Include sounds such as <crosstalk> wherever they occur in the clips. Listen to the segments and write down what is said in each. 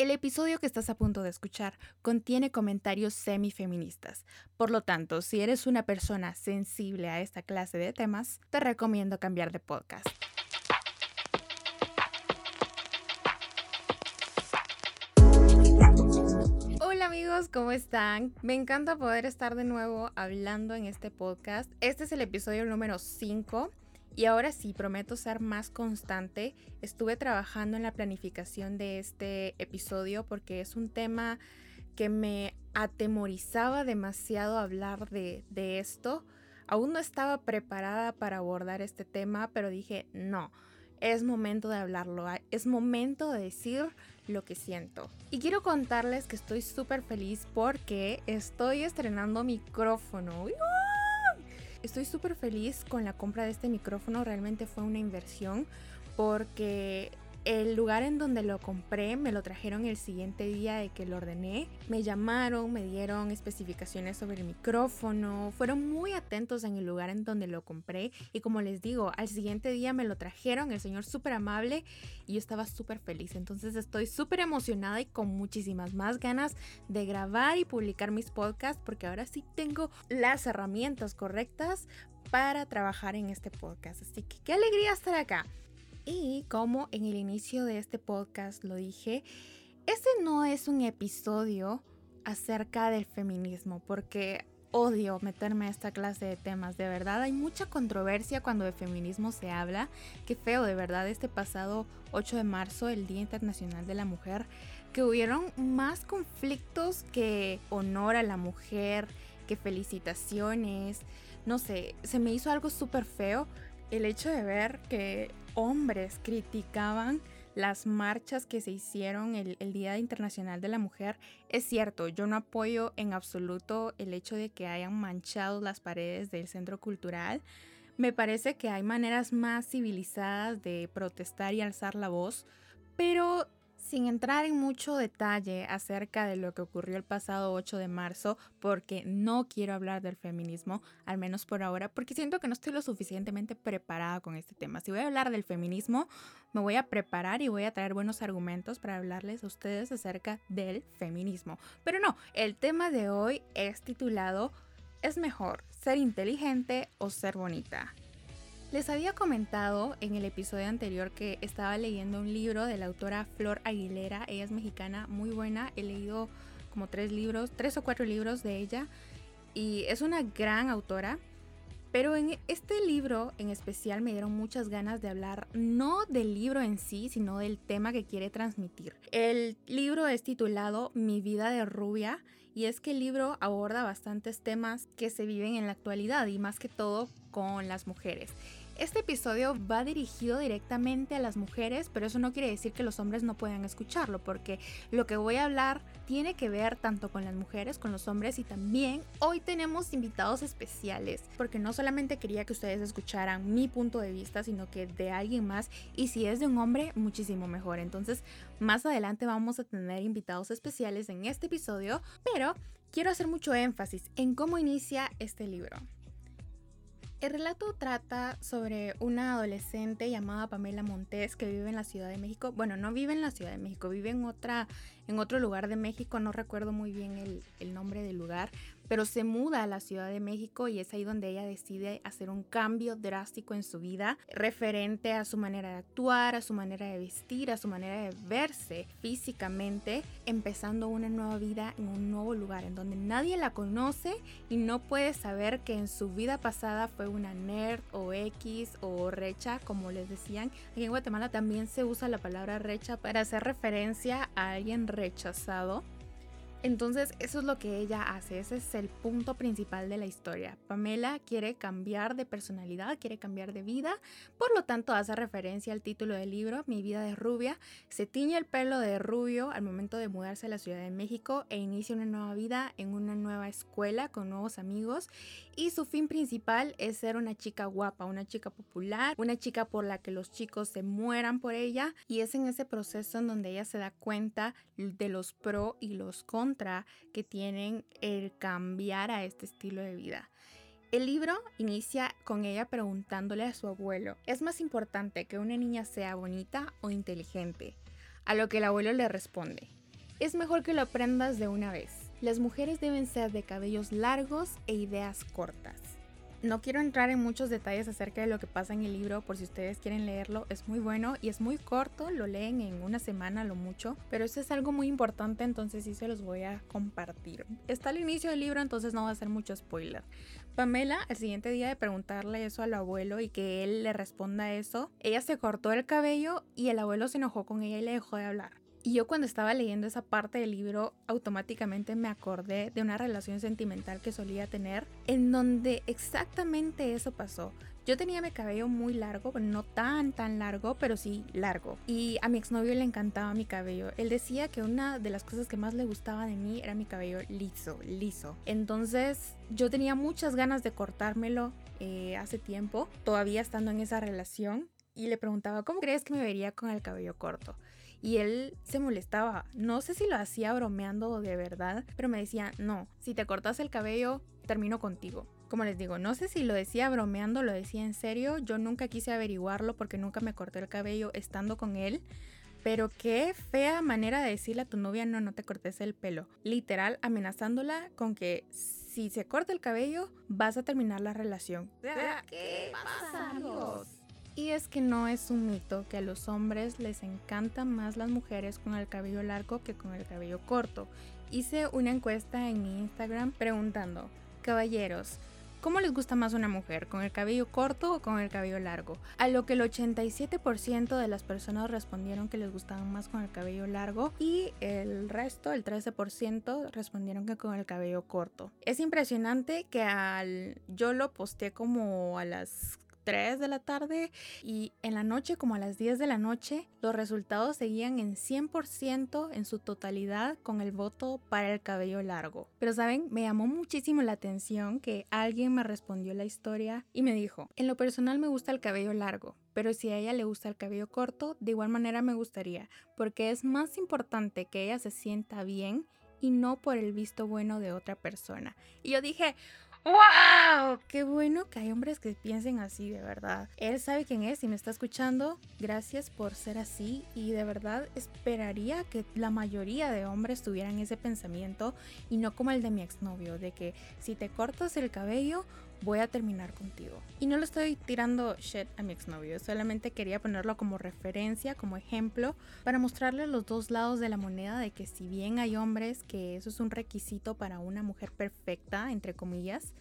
El episodio que estás a punto de escuchar contiene comentarios semifeministas. Por lo tanto, si eres una persona sensible a esta clase de temas, te recomiendo cambiar de podcast. Hola amigos, ¿cómo están? Me encanta poder estar de nuevo hablando en este podcast. Este es el episodio número 5 y ahora sí, prometo ser más constante. Estuve trabajando en la planificación de este episodio porque es un tema que me atemorizaba demasiado hablar de, esto. Aún no estaba preparada para abordar este tema, pero dije, no, es momento de hablarlo, es momento de decir lo que siento. Y quiero contarles que estoy súper feliz porque estoy estrenando micrófono. Estoy súper feliz con la compra de este micrófono, realmente fue una inversión porque el lugar en donde lo compré me lo trajeron el siguiente día de que lo ordené. Me llamaron, me dieron especificaciones sobre el micrófono, fueron muy atentos en el lugar en donde lo compré y como les digo, al siguiente día me lo trajeron, el señor súper amable y yo estaba súper feliz. Entonces estoy súper emocionada y con muchísimas más ganas de grabar y publicar mis podcasts porque ahora sí tengo las herramientas correctas para trabajar en este podcast. Así que qué alegría estar acá. Y como en el inicio de este podcast lo dije, este no es un episodio acerca del feminismo, porque odio meterme a esta clase de temas, de verdad hay mucha controversia cuando de feminismo se habla, qué feo de verdad este pasado 8 de marzo, el Día Internacional de la Mujer, que hubieron más conflictos que honor a la mujer, que felicitaciones, no sé, se me hizo algo súper feo el hecho de ver que hombres criticaban las marchas que se hicieron el, Día Internacional de la Mujer, es cierto, yo no apoyo en absoluto el hecho de que hayan manchado las paredes del centro cultural. Me parece que hay maneras más civilizadas de protestar y alzar la voz, pero sin entrar en mucho detalle acerca de lo que ocurrió el pasado 8 de marzo, porque no quiero hablar del feminismo, al menos por ahora, porque siento que no estoy lo suficientemente preparada con este tema. Si voy a hablar del feminismo, me voy a preparar y voy a traer buenos argumentos para hablarles a ustedes acerca del feminismo. Pero no, el tema de hoy es titulado ¿Es mejor ser inteligente o ser bonita? Les había comentado en el episodio anterior que estaba leyendo un libro de la autora Flor Aguilera. Ella es mexicana, muy buena. He leído como tres libros, tres o cuatro libros de ella. Y es una gran autora. Pero en este libro en especial me dieron muchas ganas de hablar no del libro en sí, sino del tema que quiere transmitir. El libro es titulado Mi vida de rubia y es que el libro aborda bastantes temas que se viven en la actualidad y más que todo con las mujeres. Este episodio va dirigido directamente a las mujeres, pero eso no quiere decir que los hombres no puedan escucharlo, porque lo que voy a hablar tiene que ver tanto con las mujeres, con los hombres y también hoy tenemos invitados especiales, porque no solamente quería que ustedes escucharan mi punto de vista, sino que de alguien más, y si es de un hombre, muchísimo mejor. Entonces, más adelante vamos a tener invitados especiales en este episodio, pero quiero hacer mucho énfasis en cómo inicia este libro. El relato trata sobre una adolescente llamada Pamela Montes que vive en la Ciudad de México. Bueno, no vive en la Ciudad de México, vive en, otra, en otro lugar de México, no recuerdo muy bien el, el nombre del lugar, pero se muda a la Ciudad de México y es ahí donde ella decide hacer un cambio drástico en su vida referente a su manera de actuar, a su manera de vestir, a su manera de verse físicamente, empezando una nueva vida en un nuevo lugar en donde nadie la conoce y no puede saber que en su vida pasada fue una nerd o X o recha, como les decían. Aquí en Guatemala también se usa la palabra recha para hacer referencia a alguien rechazado entonces eso es lo que ella hace, ese es el punto principal de la historia. Pamela quiere cambiar de personalidad, quiere cambiar de vida, por lo tanto hace referencia al título del libro, Mi vida de rubia, se tiñe el pelo de rubio al momento de mudarse a la Ciudad de México e inicia una nueva vida en una nueva escuela con nuevos amigos. Y su fin principal es ser una chica guapa, una chica popular, una chica por la que los chicos se mueran por ella. Y es en ese proceso en donde ella se da cuenta de los pro y los contras que tienen el cambiar a este estilo de vida. El libro inicia con ella preguntándole a su abuelo, ¿es más importante que una niña sea bonita o inteligente? A lo que el abuelo le responde, es mejor que lo aprendas de una vez. Las mujeres deben ser de cabellos largos e ideas cortas. No quiero entrar en muchos detalles acerca de lo que pasa en el libro, por si ustedes quieren leerlo, es muy bueno y es muy corto, lo leen en una semana lo mucho, pero eso es algo muy importante, entonces sí se los voy a compartir. Está al inicio del libro, entonces no va a ser mucho spoiler. Pamela, el siguiente día de preguntarle eso al abuelo y que él le responda eso, ella se cortó el cabello y el abuelo se enojó con ella y le dejó de hablar. Y yo cuando estaba leyendo esa parte del libro, automáticamente me acordé de una relación sentimental que solía tener, en donde exactamente eso pasó. Yo tenía mi cabello muy largo, no tan tan largo, pero sí largo. Y a mi exnovio le encantaba mi cabello. Él decía que una de las cosas que más le gustaba de mí era mi cabello liso, liso. Entonces yo tenía muchas ganas de cortármelo eh, hace tiempo, todavía estando en esa relación. Y le preguntaba, ¿cómo crees que me vería con el cabello corto? Y él se molestaba. No sé si lo hacía bromeando o de verdad, pero me decía, no, si te cortas el cabello, termino contigo. Como les digo, no sé si lo decía bromeando, lo decía en serio, yo nunca quise averiguarlo porque nunca me corté el cabello estando con él. Pero qué fea manera de decirle a tu novia no, no te cortes el pelo. Literal amenazándola con que si se corta el cabello vas a terminar la relación. ¿Qué pasa, amigos? Y es que no es un mito que a los hombres les encantan más las mujeres con el cabello largo que con el cabello corto. Hice una encuesta en mi Instagram preguntando, caballeros, ¿Cómo les gusta más una mujer? ¿Con el cabello corto o con el cabello largo? A lo que el 87% de las personas respondieron que les gustaban más con el cabello largo y el resto, el 13%, respondieron que con el cabello corto. Es impresionante que al yo lo posteé como a las 3 de la tarde y en la noche como a las 10 de la noche los resultados seguían en 100% en su totalidad con el voto para el cabello largo. Pero saben, me llamó muchísimo la atención que alguien me respondió la historia y me dijo, en lo personal me gusta el cabello largo, pero si a ella le gusta el cabello corto, de igual manera me gustaría, porque es más importante que ella se sienta bien y no por el visto bueno de otra persona. Y yo dije, ¡Wow! Qué bueno que hay hombres que piensen así, de verdad. Él sabe quién es y me está escuchando. Gracias por ser así. Y de verdad esperaría que la mayoría de hombres tuvieran ese pensamiento y no como el de mi exnovio, de que si te cortas el cabello, voy a terminar contigo. Y no lo estoy tirando shit a mi exnovio, solamente quería ponerlo como referencia, como ejemplo, para mostrarle los dos lados de la moneda de que si bien hay hombres que eso es un requisito para una mujer perfecta, entre comillas,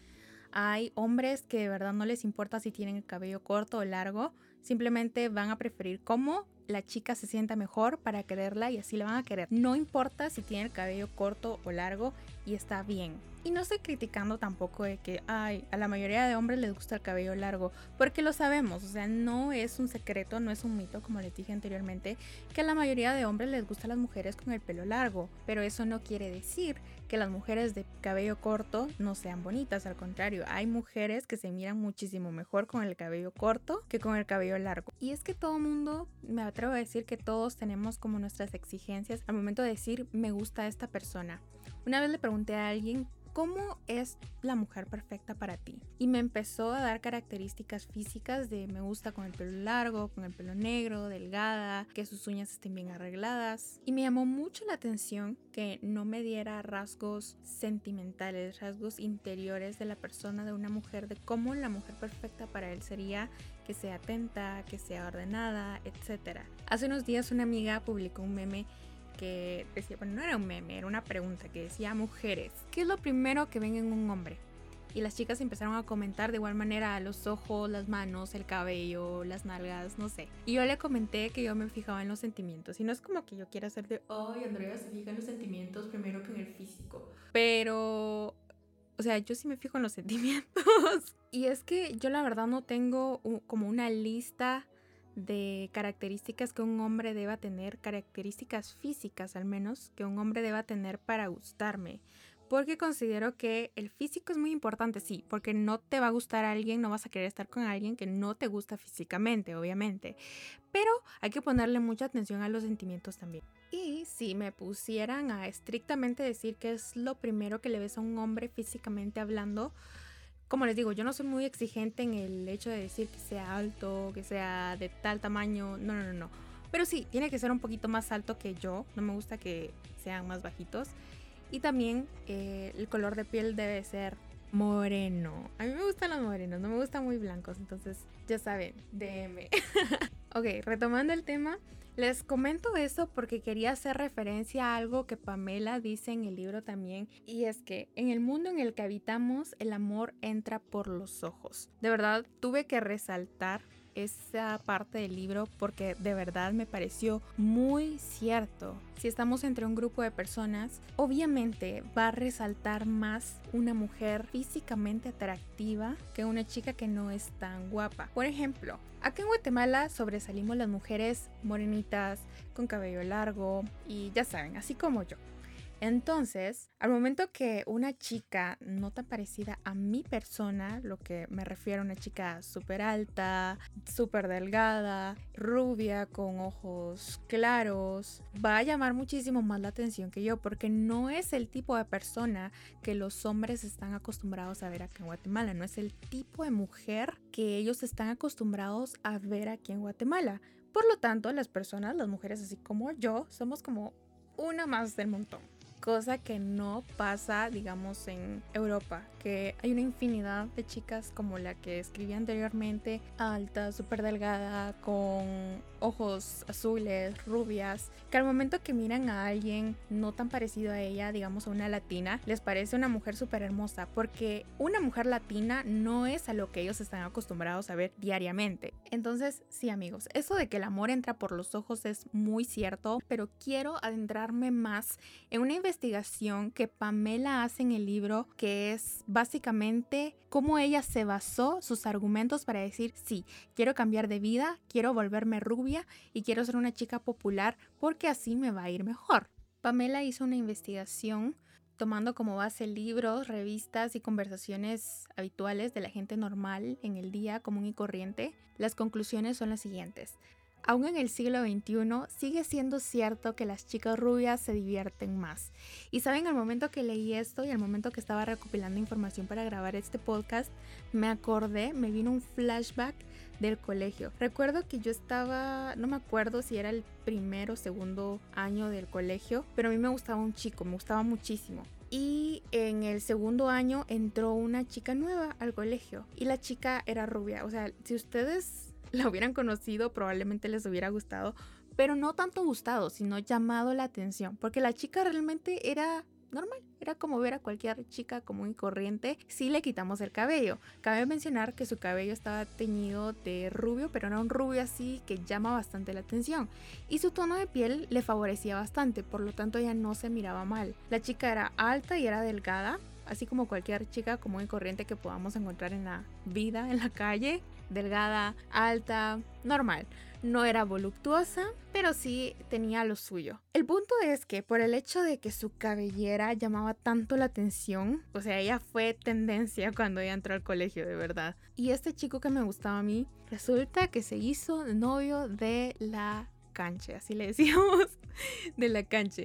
hay hombres que de verdad no les importa si tienen el cabello corto o largo, simplemente van a preferir cómo la chica se sienta mejor para quererla y así la van a querer. No importa si tiene el cabello corto o largo y está bien. Y no estoy criticando tampoco de que, ay, a la mayoría de hombres les gusta el cabello largo, porque lo sabemos, o sea, no es un secreto, no es un mito, como les dije anteriormente, que a la mayoría de hombres les gusta las mujeres con el pelo largo, pero eso no quiere decir que las mujeres de cabello corto no sean bonitas, al contrario, hay mujeres que se miran muchísimo mejor con el cabello corto que con el cabello largo. Y es que todo mundo, me atrevo a decir que todos tenemos como nuestras exigencias al momento de decir me gusta esta persona. Una vez le pregunté a alguien ¿cómo es la mujer perfecta para ti? Y me empezó a dar características físicas de me gusta con el pelo largo, con el pelo negro, delgada, que sus uñas estén bien arregladas. Y me llamó mucho la atención que no me diera rasgos sentimentales, rasgos interiores de la persona de una mujer, de cómo la mujer perfecta para él sería que sea atenta, que sea ordenada, etc. Hace unos días una amiga publicó un meme que decía, bueno, no era un meme, era una pregunta que decía, mujeres, ¿qué es lo primero que ven en un hombre? Y las chicas empezaron a comentar de igual manera los ojos, las manos, el cabello, las nalgas, no sé. Y yo le comenté que yo me fijaba en los sentimientos. Y no es como que yo quiera hacer de, ay, Andrea se fija en los sentimientos primero que en el físico. Pero, o sea, yo sí me fijo en los <laughs> sentimientos. y es que yo la verdad no tengo como una lista de características que un hombre deba tener, características físicas al menos, que un hombre deba tener para gustarme. Porque considero que el físico es muy importante, sí, porque no te va a gustar a alguien, no vas a querer estar con alguien que no te gusta físicamente, obviamente. Pero hay que ponerle mucha atención a los sentimientos también. Y si me pusieran a estrictamente decir que es lo primero que le ves a un hombre físicamente hablando, como les digo, yo no soy muy exigente en el hecho de decir que sea alto, que sea de tal tamaño, no, no, no, no. Pero sí, tiene que ser un poquito más alto que yo. No me gusta que sean más bajitos. Y también eh, el color de piel debe ser moreno. A mí me gustan los morenos, no me gustan muy blancos. Entonces, ya saben, DM. <laughs> ok, retomando el tema. Les comento eso porque quería hacer referencia a algo que Pamela dice en el libro también, y es que en el mundo en el que habitamos el amor entra por los ojos. De verdad, tuve que resaltar esa parte del libro porque de verdad me pareció muy cierto. Si estamos entre un grupo de personas, obviamente va a resaltar más una mujer físicamente atractiva que una chica que no es tan guapa. Por ejemplo, aquí en Guatemala sobresalimos las mujeres morenitas, con cabello largo y ya saben, así como yo. Entonces, al momento que una chica no tan parecida a mi persona, lo que me refiero a una chica súper alta, súper delgada, rubia, con ojos claros, va a llamar muchísimo más la atención que yo, porque no es el tipo de persona que los hombres están acostumbrados a ver aquí en Guatemala, no es el tipo de mujer que ellos están acostumbrados a ver aquí en Guatemala. Por lo tanto, las personas, las mujeres así como yo, somos como una más del montón cosa que no pasa, digamos, en Europa, que hay una infinidad de chicas como la que escribí anteriormente, alta, súper delgada, con ojos azules, rubias, que al momento que miran a alguien no tan parecido a ella, digamos a una latina, les parece una mujer súper hermosa, porque una mujer latina no es a lo que ellos están acostumbrados a ver diariamente. Entonces, sí amigos, eso de que el amor entra por los ojos es muy cierto, pero quiero adentrarme más en una investigación que Pamela hace en el libro, que es básicamente cómo ella se basó sus argumentos para decir, sí, quiero cambiar de vida, quiero volverme rubia y quiero ser una chica popular porque así me va a ir mejor. Pamela hizo una investigación tomando como base libros, revistas y conversaciones habituales de la gente normal en el día común y corriente. Las conclusiones son las siguientes. Aún en el siglo XXI sigue siendo cierto que las chicas rubias se divierten más. Y saben, al momento que leí esto y al momento que estaba recopilando información para grabar este podcast, me acordé, me vino un flashback del colegio. Recuerdo que yo estaba, no me acuerdo si era el primero o segundo año del colegio, pero a mí me gustaba un chico, me gustaba muchísimo. Y en el segundo año entró una chica nueva al colegio y la chica era rubia. O sea, si ustedes <laughs> la hubieran conocido, probablemente les hubiera gustado, pero no tanto gustado, sino llamado la atención, porque la chica realmente era normal, era como ver a cualquier chica común y corriente si le quitamos el cabello. Cabe mencionar que su cabello estaba teñido de rubio, pero era un rubio así que llama bastante la atención. Y su tono de piel le favorecía bastante, por lo tanto ella no se miraba mal. La chica era alta y era delgada, así como cualquier chica común y corriente que podamos encontrar en la vida, en la calle, delgada, alta, normal. No era voluptuosa, pero sí tenía lo suyo. El punto es que por el hecho de que su cabellera llamaba tanto la atención, o sea, ella fue tendencia <laughs> cuando ella entró al colegio, de verdad. Y este chico que me gustaba a mí, resulta que se hizo novio de la cancha, así le <laughs> decíamos, de la cancha.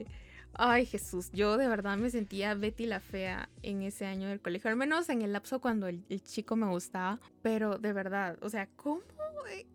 Ay Jesús, yo de verdad me sentía Betty la fea en ese año del colegio, al menos en el lapso cuando el, chico me gustaba, pero de verdad, o sea, ¿cómo,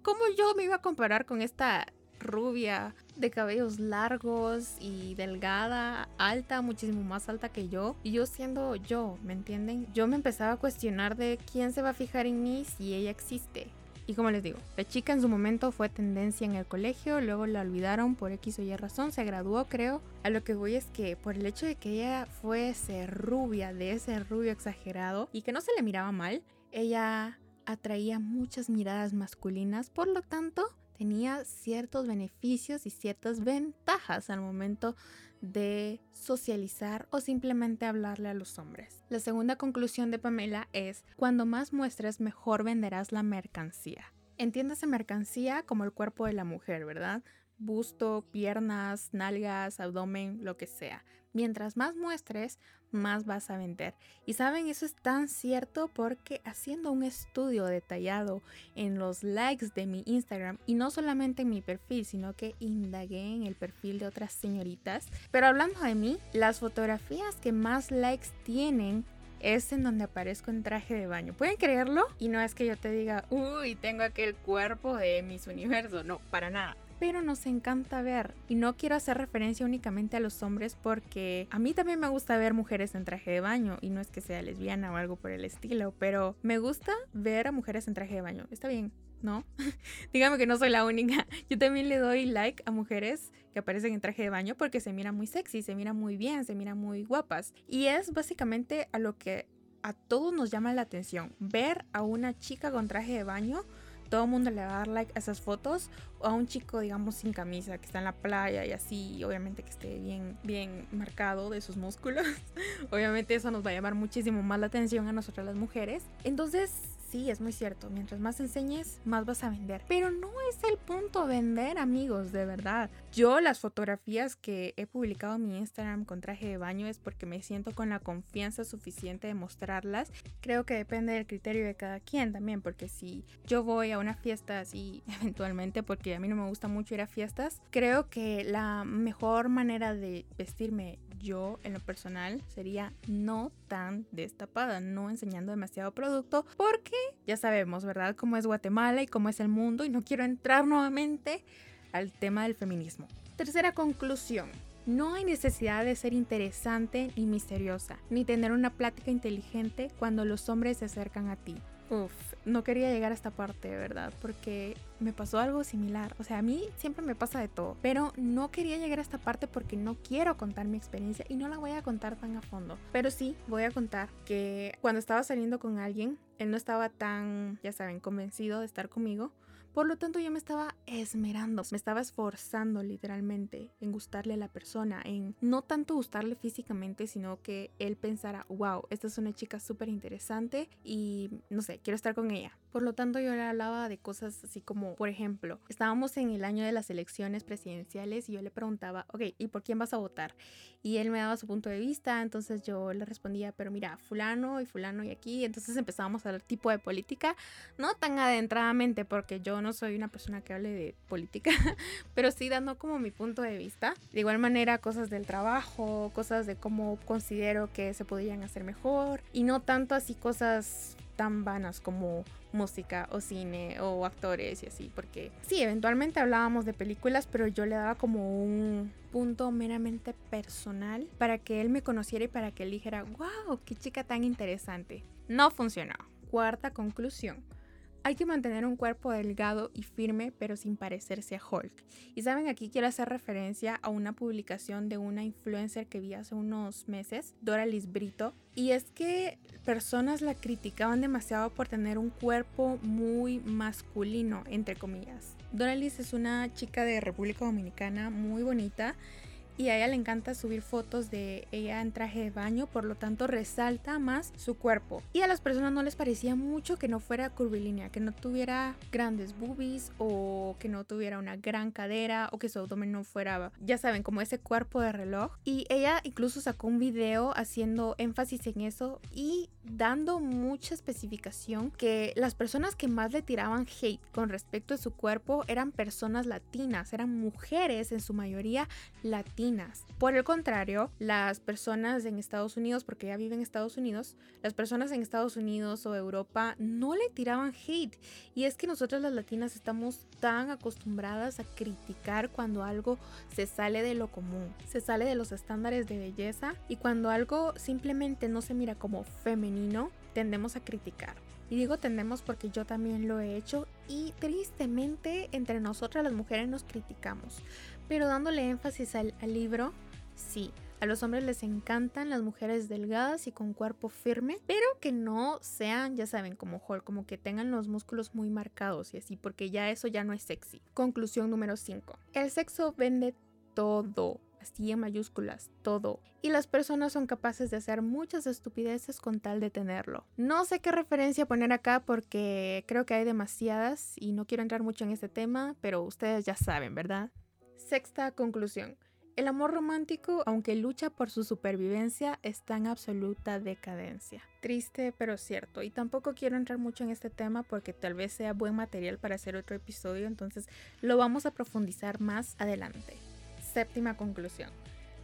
¿cómo yo me iba a comparar con esta rubia de cabellos largos y delgada, alta, muchísimo más alta que yo. Y yo siendo yo, ¿me entienden? Yo me empezaba a cuestionar de quién se va a fijar en mí si ella existe. Y como les digo, la chica en su momento fue tendencia en el colegio, luego la olvidaron por X o Y razón, se graduó creo. A lo que voy es que por el hecho de que ella fuese rubia, de ese rubio exagerado y que no se le miraba mal, ella atraía muchas miradas masculinas, por lo tanto tenía ciertos beneficios y ciertas ventajas al momento de socializar o simplemente hablarle a los hombres. La segunda conclusión de Pamela es, cuando más muestres, mejor venderás la mercancía. Entiéndase mercancía como el cuerpo de la mujer, ¿verdad? Busto, piernas, nalgas, abdomen, lo que sea. Mientras más muestres, más vas a vender. Y saben, eso es tan cierto porque haciendo un estudio detallado en los likes de mi Instagram y no solamente en mi perfil, sino que indagué en el perfil de otras señoritas. Pero hablando de mí, las fotografías que más likes tienen es en donde aparezco en traje de baño. ¿Pueden creerlo? Y no es que yo te diga, uy, tengo aquel cuerpo de mis universo. No, para nada pero nos encanta ver. Y no quiero hacer referencia únicamente a los hombres porque a mí también me gusta ver mujeres en traje de baño y no es que sea lesbiana o algo por el estilo, pero me gusta ver a mujeres en traje de baño. Está bien, ¿no? <laughs> Dígame que no soy la única. <laughs> Yo también le doy like a mujeres que aparecen en traje de baño porque se miran muy sexy, se miran muy bien, se miran muy guapas. Y es básicamente a lo que a todos nos llama la atención. Ver a una chica con traje de baño, todo el mundo le va a dar like a esas fotos. O a un chico, digamos, sin camisa, que está en la playa y así, obviamente que esté bien, bien marcado de sus músculos. <laughs> obviamente eso nos va a llamar muchísimo más la atención a nosotras las mujeres. Entonces, Sí, es muy cierto. Mientras más enseñes, más vas a vender. Pero no es el punto vender, amigos, de verdad. Yo las fotografías que he publicado en mi Instagram con traje de baño es porque me siento con la confianza suficiente de mostrarlas. Creo que depende del criterio de cada quien también, porque si yo voy a una fiesta así <laughs> eventualmente, porque a mí no me gusta mucho ir a fiestas, creo que la mejor manera de vestirme yo en lo personal sería no tan destapada, no enseñando demasiado producto, porque ya sabemos, ¿verdad?, cómo es Guatemala y cómo es el mundo y no quiero entrar nuevamente al tema del feminismo. Tercera conclusión. No hay necesidad de ser interesante ni misteriosa, ni tener una plática inteligente cuando los hombres se acercan a ti. Uf, no quería llegar a esta parte, verdad, porque me pasó algo similar. O sea, a mí siempre me pasa de todo, pero no quería llegar a esta parte porque no quiero contar mi experiencia y no la voy a contar tan a fondo. Pero sí, voy a contar que cuando estaba saliendo con alguien, él no estaba tan, ya saben, convencido de estar conmigo por lo tanto yo me estaba esmerando, me estaba esforzando literalmente en gustarle a la persona, en no tanto gustarle físicamente, sino que él pensara, wow, esta es una chica súper interesante y no sé, quiero estar con ella. Por lo tanto, yo le hablaba de cosas así como, por ejemplo, estábamos en el año de las elecciones presidenciales y yo le preguntaba, ok, ¿y por quién vas a votar? Y él me daba su punto de vista, entonces yo le respondía, pero mira, fulano y fulano y aquí, entonces empezábamos a hablar tipo de política, no tan adentradamente porque yo no soy una persona que hable de política, <laughs> pero sí dando como mi punto de vista. De igual manera, cosas del trabajo, cosas de cómo considero que se podrían hacer mejor y no tanto así cosas tan vanas como música o cine o actores y así, porque sí, eventualmente hablábamos de películas, pero yo le daba como un punto meramente personal para que él me conociera y para que él dijera, wow, qué chica tan interesante. No funcionó. Cuarta conclusión. Hay que mantener un cuerpo delgado y firme, pero sin parecerse a Hulk. Y saben, aquí quiero hacer referencia a una publicación de una influencer que vi hace unos meses, Doralis Brito. Y es que personas la criticaban demasiado por tener un cuerpo muy masculino, entre comillas. Doralis es una chica de República Dominicana muy bonita y a ella le encanta subir fotos de ella en traje de baño, por lo tanto resalta más su cuerpo. Y a las personas no les parecía mucho que no fuera curvilínea, que no tuviera grandes boobies o que no tuviera una gran cadera o que su abdomen no fuera, ya saben, como ese cuerpo de reloj. Y ella incluso sacó un video haciendo énfasis en eso y dando mucha especificación que las personas que más le tiraban hate con respecto a su cuerpo eran personas latinas, eran mujeres en su mayoría latinas por el contrario, las personas en Estados Unidos, porque ella vive en Estados Unidos, las personas en Estados Unidos o Europa no le tiraban hate. Y es que nosotras las latinas estamos tan acostumbradas a criticar cuando algo se sale de lo común, se sale de los estándares de belleza y cuando algo simplemente no se mira como femenino, tendemos a criticar. Y digo tendemos porque yo también lo he hecho y tristemente entre nosotras las mujeres nos criticamos. Pero dándole énfasis al, libro, sí, a los hombres les encantan las mujeres delgadas y con cuerpo firme, pero que no sean, ya saben, como Hulk, como que tengan los músculos muy marcados y así, porque ya eso ya no es sexy. Conclusión número 5. El sexo vende todo, así en mayúsculas, todo. Y las personas son capaces de hacer muchas estupideces con tal de tenerlo. No sé qué referencia poner acá porque creo que hay demasiadas y no quiero entrar mucho en este tema, pero ustedes ya saben, ¿verdad? Sexta conclusión. El amor romántico, aunque lucha por su supervivencia, está en absoluta decadencia. Triste, pero cierto. Y tampoco quiero entrar mucho en este tema porque tal vez sea buen material para hacer otro episodio, entonces lo vamos a profundizar más adelante. Séptima conclusión.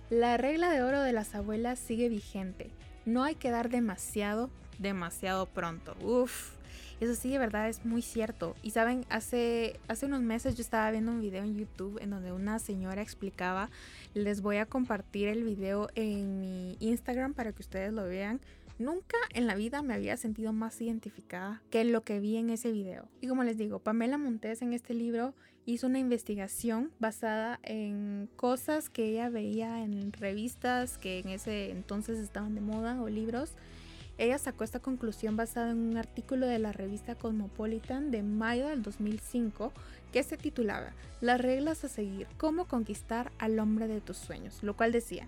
La regla de oro de las abuelas sigue vigente. No hay que dar demasiado, demasiado pronto. Uf. Eso sí, de verdad es muy cierto. Y saben, hace, hace unos meses yo estaba viendo un video en YouTube en donde una señora explicaba, les voy a compartir el video en mi Instagram para que ustedes lo vean. Nunca en la vida me había sentido más identificada que lo que vi en ese video. Y como les digo, Pamela Montes en este libro hizo una investigación basada en cosas que ella veía en revistas que en ese entonces estaban de moda o libros. Ella sacó esta conclusión basada en un artículo de la revista Cosmopolitan de mayo del 2005 que se titulaba Las reglas a seguir, cómo conquistar al hombre de tus sueños, lo cual decía,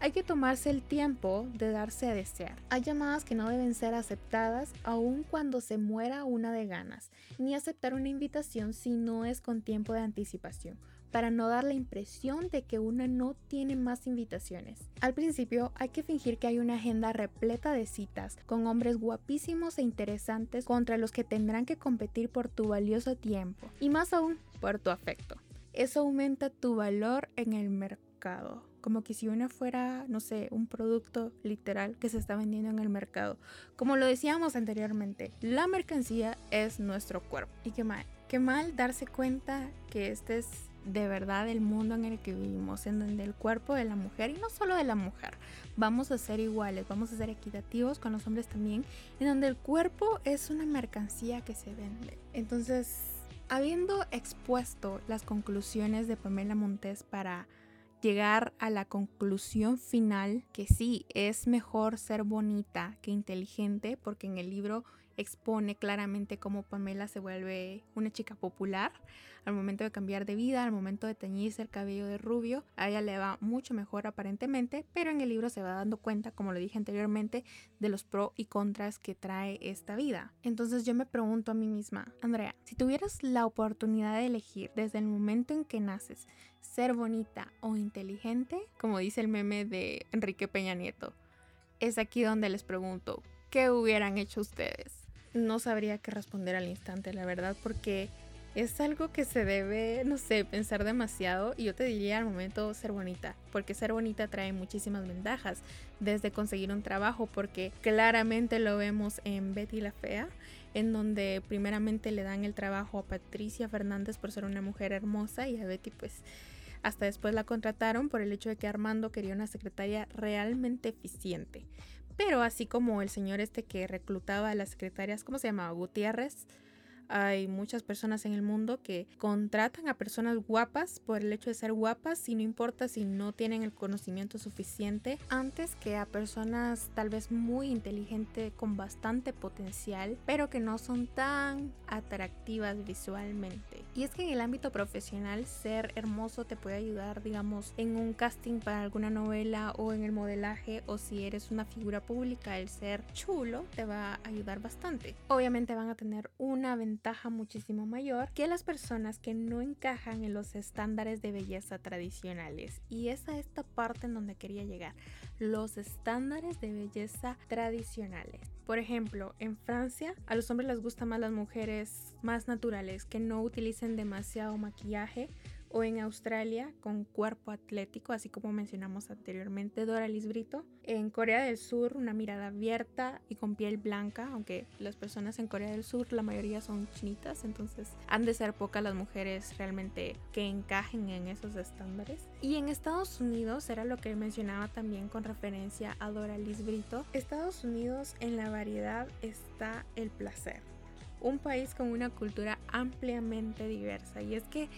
hay que tomarse el tiempo de darse a desear. Hay llamadas que no deben ser aceptadas aun cuando se muera una de ganas, ni aceptar una invitación si no es con tiempo de anticipación para no dar la impresión de que una no tiene más invitaciones. Al principio hay que fingir que hay una agenda repleta de citas con hombres guapísimos e interesantes contra los que tendrán que competir por tu valioso tiempo y más aún por tu afecto. Eso aumenta tu valor en el mercado como que si uno fuera, no sé, un producto literal que se está vendiendo en el mercado. Como lo decíamos anteriormente, la mercancía es nuestro cuerpo. Y qué mal, qué mal darse cuenta que este es de verdad el mundo en el que vivimos, en donde el cuerpo de la mujer, y no solo de la mujer, vamos a ser iguales, vamos a ser equitativos con los hombres también, en donde el cuerpo es una mercancía que se vende. Entonces, habiendo expuesto las conclusiones de Pamela Montes para llegar a la conclusión final que sí, es mejor ser bonita que inteligente, porque en el libro expone claramente cómo Pamela se vuelve una chica popular al momento de cambiar de vida, al momento de teñirse el cabello de rubio, a ella le va mucho mejor aparentemente, pero en el libro se va dando cuenta, como lo dije anteriormente, de los pros y contras que trae esta vida. Entonces yo me pregunto a mí misma, Andrea, si tuvieras la oportunidad de elegir desde el momento en que naces ser bonita o inteligente, como dice el meme de Enrique Peña Nieto, es aquí donde les pregunto, ¿qué hubieran hecho ustedes? No sabría qué responder al instante, la verdad, porque es algo que se debe, no sé, pensar demasiado y yo te diría al momento ser bonita, porque ser bonita trae muchísimas ventajas, desde conseguir un trabajo, porque claramente lo vemos en Betty la Fea, en donde primeramente le dan el trabajo a Patricia Fernández por ser una mujer hermosa y a Betty pues hasta después la contrataron por el hecho de que Armando quería una secretaria realmente eficiente. Pero así como el señor este que reclutaba a las secretarias, ¿cómo se llamaba? Gutiérrez hay muchas personas en el mundo que contratan a personas guapas por el hecho de ser guapas y no importa si no tienen el conocimiento suficiente antes que a personas tal vez muy inteligentes con bastante potencial pero que no son tan atractivas visualmente. Y es que en el ámbito profesional ser hermoso te puede ayudar digamos en un casting para alguna novela o en el modelaje o si eres una figura pública el ser chulo te va a ayudar bastante. Obviamente van a tener una ventaja ventaja muchísimo mayor que las personas que no encajan en los estándares de belleza tradicionales. Y es a esta parte en donde quería llegar, los estándares de belleza tradicionales. Por ejemplo, en Francia a los hombres les gustan más las mujeres más naturales, que no utilicen demasiado maquillaje o en Australia con cuerpo atlético, así como mencionamos anteriormente Doralis Brito. En Corea del Sur una mirada abierta y con piel blanca, aunque las personas en Corea del Sur la mayoría son chinitas, entonces han de ser pocas las mujeres realmente que encajen en esos estándares. Y en Estados Unidos era lo que mencionaba también con referencia a Doralis Brito. Estados Unidos en la variedad está el placer. Un país con una cultura ampliamente diversa y es que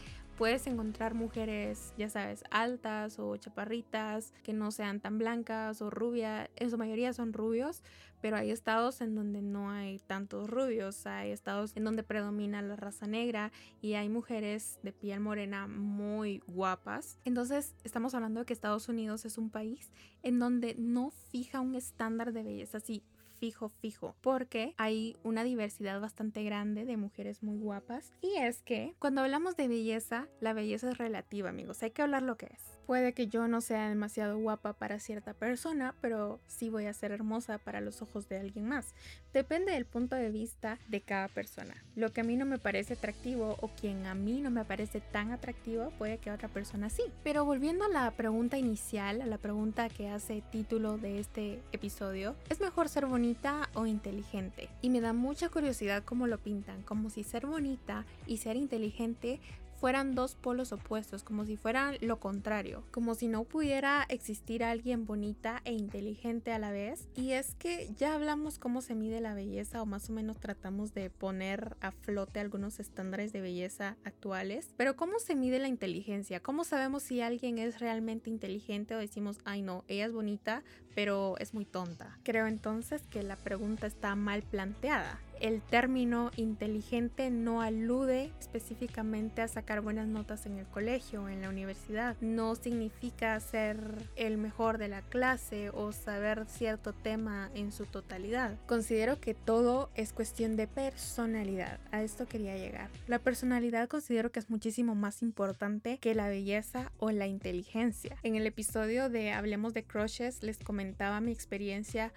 puedes encontrar mujeres, ya sabes, altas o chaparritas, que no sean tan blancas o rubias, en su mayoría son rubios, pero hay estados en donde no hay tantos rubios, hay estados en donde predomina la raza negra y hay mujeres de piel morena muy guapas. Entonces estamos hablando de que Estados Unidos es un país en donde no fija un estándar de belleza así fijo, fijo, porque hay una diversidad bastante grande de mujeres muy guapas. Y es que cuando hablamos de belleza, la belleza es relativa, amigos. Hay que hablar lo que es. Puede que yo no sea demasiado guapa para cierta persona, pero sí voy a ser hermosa para los ojos de alguien más. Depende del punto de vista de cada persona. Lo que a mí no me parece atractivo o quien a mí no me parece tan atractivo, puede que a otra persona sí. Pero volviendo a la pregunta inicial, a la pregunta que hace título de este episodio, ¿es mejor ser bonita? Bonita o inteligente. Y me da mucha curiosidad cómo lo pintan, como si ser bonita y ser inteligente fueran dos polos opuestos, como si fueran lo contrario, como si no pudiera existir alguien bonita e inteligente a la vez. Y es que ya hablamos cómo se mide la belleza o más o menos tratamos de poner a flote algunos estándares de belleza actuales, pero ¿cómo se mide la inteligencia? ¿Cómo sabemos si alguien es realmente inteligente o decimos, ay no, ella es bonita, pero es muy tonta? Creo entonces que la pregunta está mal planteada el término inteligente no alude específicamente a sacar buenas notas en el colegio o en la universidad. No significa ser el mejor de la clase o saber cierto tema en su totalidad. Considero que todo es cuestión de personalidad. A esto quería llegar. La personalidad considero que es muchísimo más importante que la belleza o la inteligencia. En el episodio de Hablemos de Crushes les comentaba mi experiencia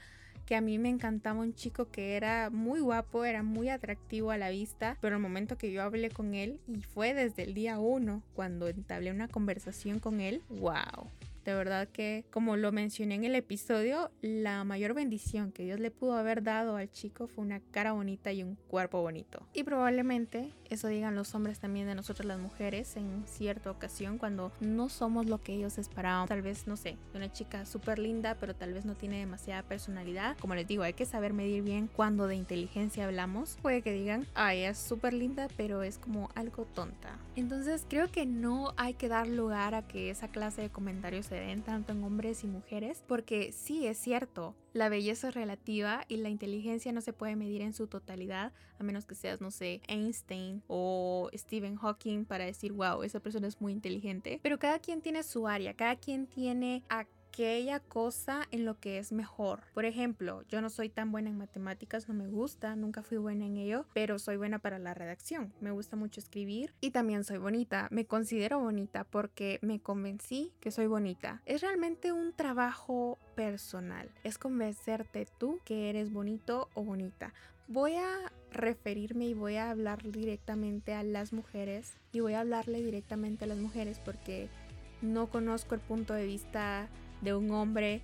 que a mí me encantaba un chico que era muy guapo, era muy atractivo a la vista, pero el momento que yo hablé con él, y fue desde el día uno, cuando entablé una conversación con él, wow, de verdad que, como lo mencioné en el episodio, la mayor bendición que Dios le pudo haber dado al chico fue una cara bonita y un cuerpo bonito. Y probablemente eso digan los hombres también de nosotros las mujeres en cierta ocasión cuando no somos lo que ellos esperaban. Tal vez, no sé, una chica súper linda, pero tal vez no tiene demasiada personalidad. Como les digo, hay que saber medir bien cuando de inteligencia hablamos. Puede que digan, ay, es súper linda, pero es como algo tonta. Entonces creo que no hay que dar lugar a que esa clase de comentarios tanto en hombres y mujeres, porque sí es cierto, la belleza es relativa y la inteligencia no se puede medir en su totalidad, a menos que seas, no sé, Einstein o Stephen Hawking para decir, wow, esa persona es muy inteligente. Pero cada quien tiene su área, cada quien tiene aquella cosa en lo que es mejor. Por ejemplo, yo no soy tan buena en matemáticas, no me gusta, nunca fui buena en ello, pero soy buena para la redacción. Me gusta mucho escribir y también soy bonita. Me considero bonita porque me convencí que soy bonita. Es realmente un trabajo personal. Es convencerte tú que eres bonito o bonita. Voy a referirme y voy a hablar directamente a las mujeres y voy a hablarle directamente a las mujeres porque no conozco el punto de vista de un hombre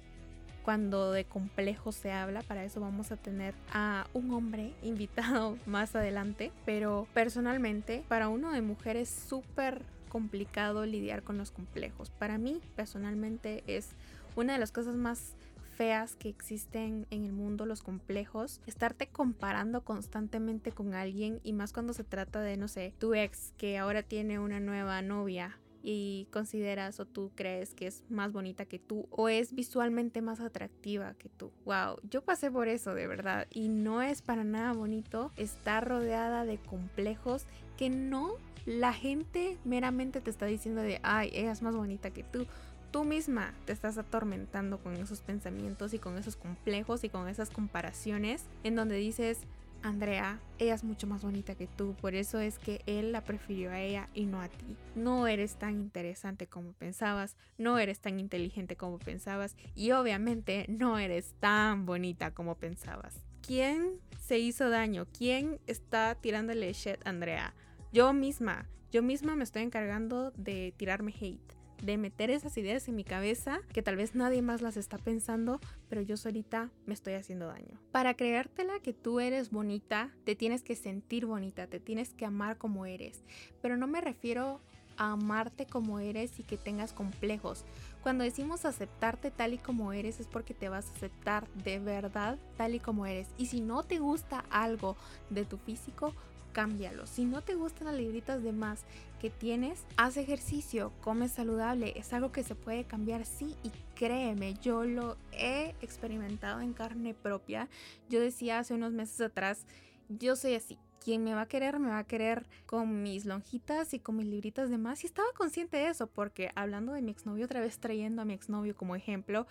cuando de complejo se habla. Para eso vamos a tener a un hombre <laughs> invitado más adelante. Pero personalmente, para uno de mujer es súper complicado lidiar con los complejos. Para mí, personalmente, es una de las cosas más feas que existen en el mundo, los complejos, estarte comparando constantemente con alguien y más cuando se trata de, no sé, tu ex que ahora tiene una nueva novia y consideras o tú crees que es más bonita que tú o es visualmente más atractiva que tú. Wow, yo pasé por eso de verdad y no es para nada bonito estar rodeada de complejos que no la gente meramente te está diciendo de, ay, ella es más bonita que tú. Tú misma te estás atormentando con esos pensamientos y con esos complejos y con esas comparaciones en donde dices, Andrea, ella es mucho más bonita que tú, por eso es que él la prefirió a ella y no a ti. No eres tan interesante como pensabas, no eres tan inteligente como pensabas y obviamente no eres tan bonita como pensabas. ¿Quién se hizo daño? ¿Quién está tirándole shit a Andrea? Yo misma, yo misma me estoy encargando de tirarme hate de meter esas ideas en mi cabeza que tal vez nadie más las está pensando, pero yo solita me estoy haciendo daño. Para creértela que tú eres bonita, te tienes que sentir bonita, te tienes que amar como eres, pero no me refiero a amarte como eres y que tengas complejos. Cuando decimos aceptarte tal y como eres es porque te vas a aceptar de verdad tal y como eres. Y si no te gusta algo de tu físico, cámbialo. Si no te gustan las libritas de más que tienes, haz ejercicio, come saludable. Es algo que se puede cambiar, sí, y créeme, yo lo he experimentado en carne propia. Yo decía hace unos meses atrás, yo soy así. Quien me va a querer, me va a querer con mis lonjitas y con mis libritas de más. Y estaba consciente de eso, porque hablando de mi exnovio, otra vez trayendo a mi exnovio como ejemplo,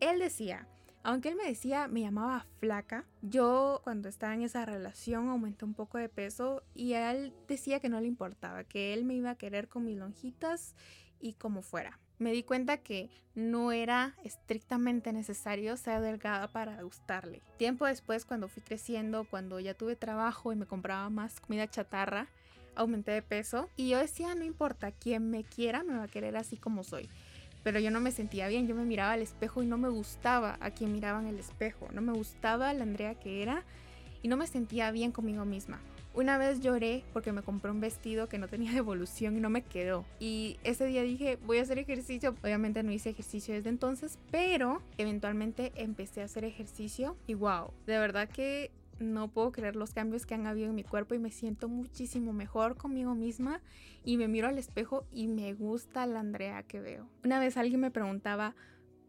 él decía, aunque él me decía, me llamaba flaca, yo cuando estaba en esa relación aumenté un poco de peso y él decía que no le importaba, que él me iba a querer con mis lonjitas y como fuera. Me di cuenta que no era estrictamente necesario ser delgada para gustarle. Tiempo después, cuando fui creciendo, cuando ya tuve trabajo y me compraba más comida chatarra, aumenté de peso y yo decía, no importa, quien me quiera me va a querer así como soy. Pero yo no me sentía bien, yo me miraba al espejo y no me gustaba a quien miraba en el espejo, no me gustaba la Andrea que era y no me sentía bien conmigo misma. Una vez lloré porque me compré un vestido que no tenía <laughs> devolución y no me quedó. Y ese día dije, voy a hacer ejercicio. Obviamente no hice ejercicio desde entonces, pero eventualmente empecé a hacer ejercicio y wow, de verdad que no puedo creer los cambios que han habido en mi cuerpo y me siento muchísimo mejor conmigo misma y me miro al espejo y me gusta la Andrea que veo. Una vez alguien me preguntaba,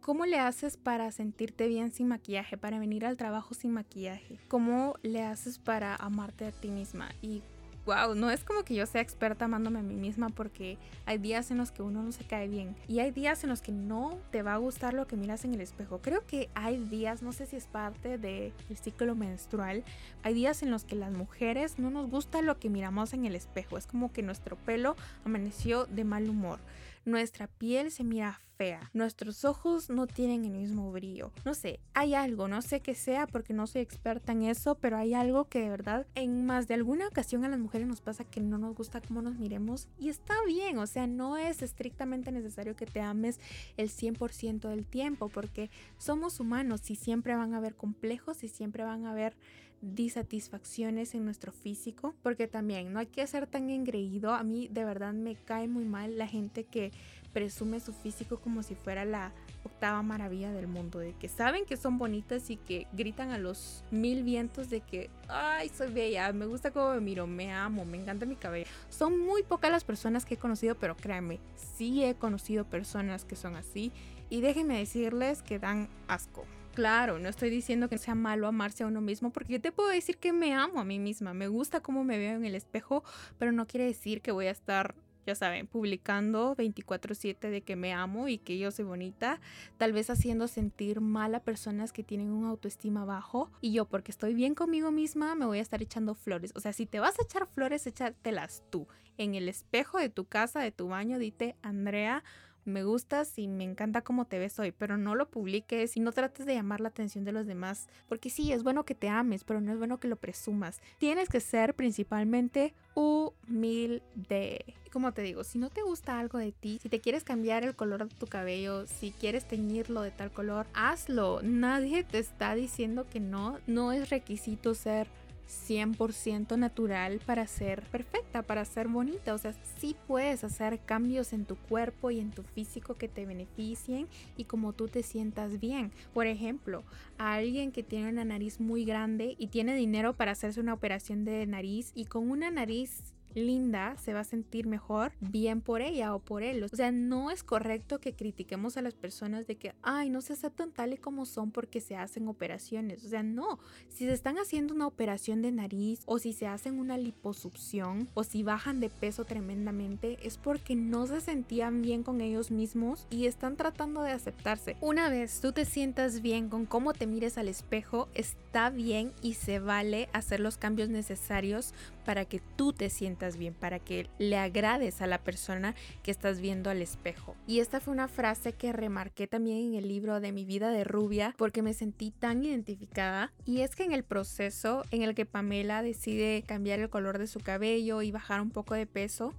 ¿Cómo le haces para sentirte bien sin maquillaje, para venir al trabajo sin maquillaje? ¿Cómo le haces para amarte a ti misma? Y wow, no es como que yo sea experta amándome a mí misma porque hay días en los que uno no se cae bien y hay días en los que no te va a gustar lo que miras en el espejo. Creo que hay días, no sé si es parte del ciclo menstrual, hay días en los que las mujeres no nos gusta lo que miramos en el espejo. Es como que nuestro pelo amaneció de mal humor nuestra piel se mira fea, nuestros ojos no tienen el mismo brillo. No sé, hay algo, no sé qué sea porque no soy experta en eso, pero hay algo que de verdad en más de alguna ocasión a las mujeres nos pasa que no nos gusta cómo nos miremos y está bien, o sea, no es estrictamente necesario que te ames el 100% del tiempo porque somos humanos y siempre van a haber complejos y siempre van a haber disatisfacciones en nuestro físico, porque también no hay que ser tan engreído. A mí de verdad me cae muy mal la gente que presume su físico como si fuera la octava maravilla del mundo, de que saben que son bonitas y que gritan a los mil vientos de que, ay, soy bella, me gusta cómo me miro, me amo, me encanta mi cabello. Son muy pocas las personas que he conocido, pero créanme, sí he conocido personas que son así y déjenme decirles que dan asco. Claro, no estoy diciendo que sea malo amarse a uno mismo, porque yo te puedo decir que me amo a mí misma, me gusta cómo me veo en el espejo, pero no quiere decir que voy a estar, ya saben, publicando 24/7 de que me amo y que yo soy bonita, tal vez haciendo sentir mal a personas que tienen un autoestima bajo, y yo porque estoy bien conmigo misma me voy a estar echando flores. O sea, si te vas a echar flores, échatelas tú. En el espejo de tu casa, de tu baño, dite, Andrea, me gustas y me encanta cómo te ves hoy, pero no lo publiques y no trates de llamar la atención de los demás, porque sí, es bueno que te ames, pero no es bueno que lo presumas. Tienes que ser principalmente humilde. Como te digo, si no te gusta algo de ti, si te quieres cambiar el color de tu cabello, si quieres teñirlo de tal color, hazlo. Nadie te está diciendo que no, no es requisito ser 100% natural para ser perfecta, para ser bonita. O sea, sí puedes hacer cambios en tu cuerpo y en tu físico que te beneficien y como tú te sientas bien. Por ejemplo, a alguien que tiene una nariz muy grande y tiene dinero para hacerse una operación de nariz y con una nariz linda se va a sentir mejor bien por ella o por él. O sea, no es correcto que critiquemos a las personas de que, ay, no se aceptan tal y como son porque se hacen operaciones. O sea, no. Si se están haciendo una operación de nariz o si se hacen una liposucción o si bajan de peso tremendamente, es porque no se sentían bien con ellos mismos y están tratando de aceptarse. Una vez tú te sientas bien con cómo te mires al espejo, está bien y se vale hacer los cambios necesarios para que tú te sientas bien, para que le agrades a la persona que estás viendo al espejo. Y esta fue una frase que remarqué también en el libro de mi vida de rubia porque me sentí tan identificada. Y es que en el proceso en el que Pamela decide cambiar el color de su cabello y bajar un poco de peso,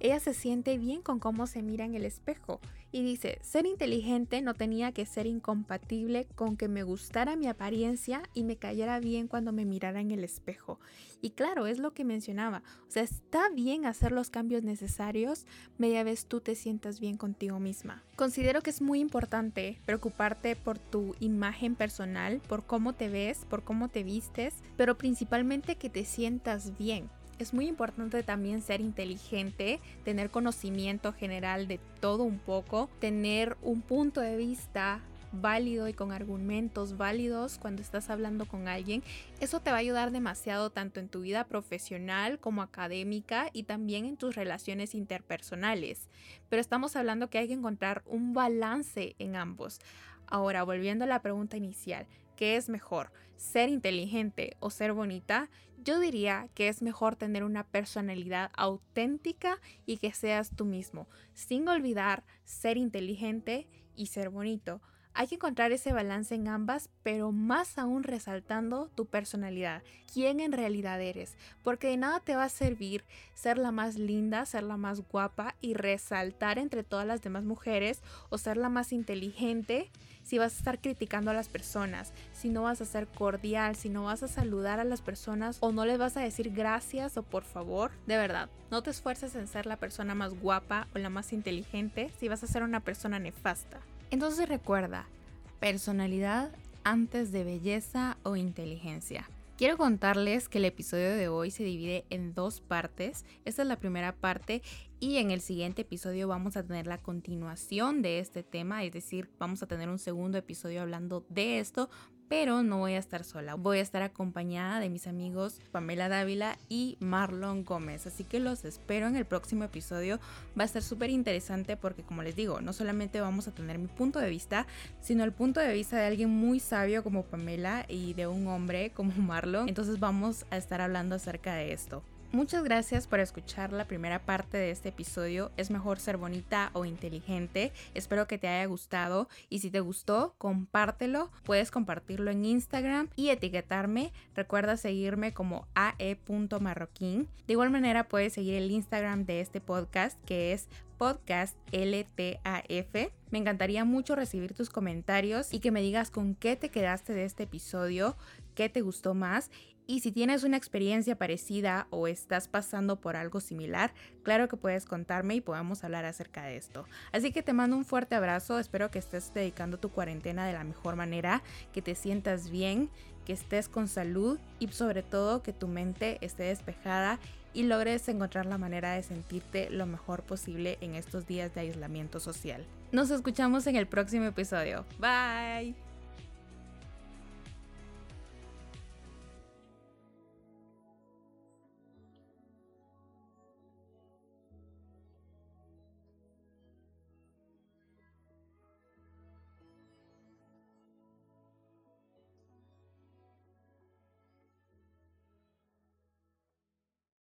ella se siente bien con cómo se mira en el espejo y dice, ser inteligente no tenía que ser incompatible con que me gustara mi apariencia y me cayera bien cuando me mirara en el espejo. Y claro, es lo que mencionaba, o sea, está bien hacer los cambios necesarios media vez tú te sientas bien contigo misma. Considero que es muy importante preocuparte por tu imagen personal, por cómo te ves, por cómo te vistes, pero principalmente que te sientas bien es muy importante también ser inteligente, tener conocimiento general de todo un poco, tener un punto de vista válido y con argumentos válidos cuando estás hablando con alguien. Eso te va a ayudar demasiado tanto en tu vida profesional como académica y también en tus relaciones interpersonales. Pero estamos hablando que hay que encontrar un balance en ambos. Ahora, volviendo a la pregunta inicial, ¿qué es mejor? ¿Ser inteligente o ser bonita? Yo diría que es mejor tener una personalidad auténtica y que seas tú mismo, sin olvidar ser inteligente y ser bonito. Hay que encontrar ese balance en ambas, pero más aún resaltando tu personalidad, quién en realidad eres, porque de nada te va a servir ser la más linda, ser la más guapa y resaltar entre todas las demás mujeres o ser la más inteligente si vas a estar criticando a las personas, si no vas a ser cordial, si no vas a saludar a las personas o no les vas a decir gracias o por favor. De verdad, no te esfuerces en ser la persona más guapa o la más inteligente si vas a ser una persona nefasta. Entonces recuerda, personalidad antes de belleza o inteligencia. Quiero contarles que el episodio de hoy se divide en dos partes. Esta es la primera parte y en el siguiente episodio vamos a tener la continuación de este tema, es decir, vamos a tener un segundo episodio hablando de esto, pero no voy a estar sola. Voy a estar acompañada de mis amigos Pamela Dávila y Marlon Gómez. Así que los espero en el próximo episodio. Va a estar súper interesante porque, como les digo, no solamente vamos a tener mi punto de vista, sino el punto de vista de alguien muy sabio como Pamela y de un hombre como <laughs> Marlon. Entonces vamos a estar hablando acerca de esto. Muchas gracias por escuchar la primera parte de este episodio. Es mejor ser bonita o inteligente. Espero que te haya gustado y si te gustó, compártelo. Puedes compartirlo en Instagram y etiquetarme. Recuerda seguirme como ae.marroquín. De igual manera puedes seguir el Instagram de este podcast que es podcast LTAF. Me encantaría mucho recibir tus comentarios y que me digas con qué te quedaste de este episodio, qué te gustó más y si tienes una experiencia parecida o estás pasando por algo similar, claro que puedes contarme y podemos hablar acerca de esto. Así que te mando un fuerte abrazo, espero que estés dedicando tu cuarentena de la mejor manera, que te sientas bien, que estés con salud y sobre todo que tu mente esté despejada y logres encontrar la manera de sentirte lo mejor posible en estos días de aislamiento social. Nos escuchamos en el próximo episodio. Bye.